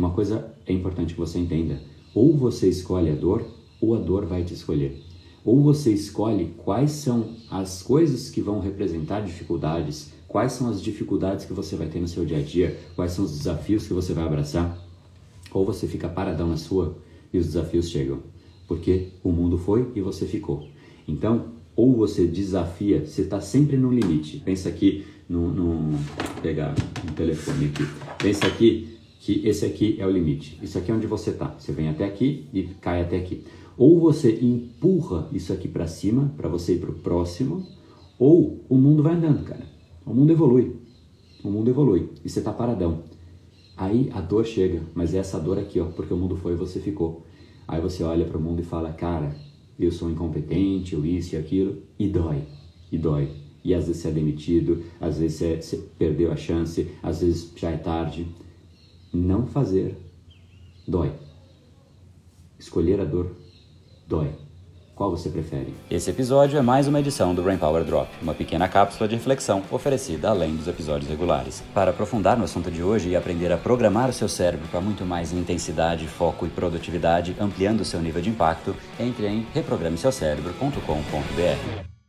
Uma coisa é importante que você entenda: ou você escolhe a dor, ou a dor vai te escolher. Ou você escolhe quais são as coisas que vão representar dificuldades, quais são as dificuldades que você vai ter no seu dia a dia, quais são os desafios que você vai abraçar, ou você fica paradão na sua e os desafios chegam, porque o mundo foi e você ficou. Então, ou você desafia, você está sempre no limite. Pensa aqui no, no pegar um telefone aqui. Pensa aqui que esse aqui é o limite. Isso aqui é onde você está. Você vem até aqui e cai até aqui. Ou você empurra isso aqui para cima para você ir para o próximo, ou o mundo vai andando, cara. O mundo evolui. O mundo evolui e você está paradão. Aí a dor chega, mas é essa dor aqui, ó, porque o mundo foi e você ficou. Aí você olha para o mundo e fala, cara, eu sou incompetente, eu isso e aquilo, e dói, e dói. E às vezes você é demitido, às vezes você, você perdeu a chance, às vezes já é tarde. Não fazer dói. Escolher a dor dói. Qual você prefere? Esse episódio é mais uma edição do Brain Power Drop, uma pequena cápsula de reflexão oferecida além dos episódios regulares. Para aprofundar no assunto de hoje e aprender a programar o seu cérebro para muito mais intensidade, foco e produtividade, ampliando o seu nível de impacto, entre em reprogrameseucerebro.com.br.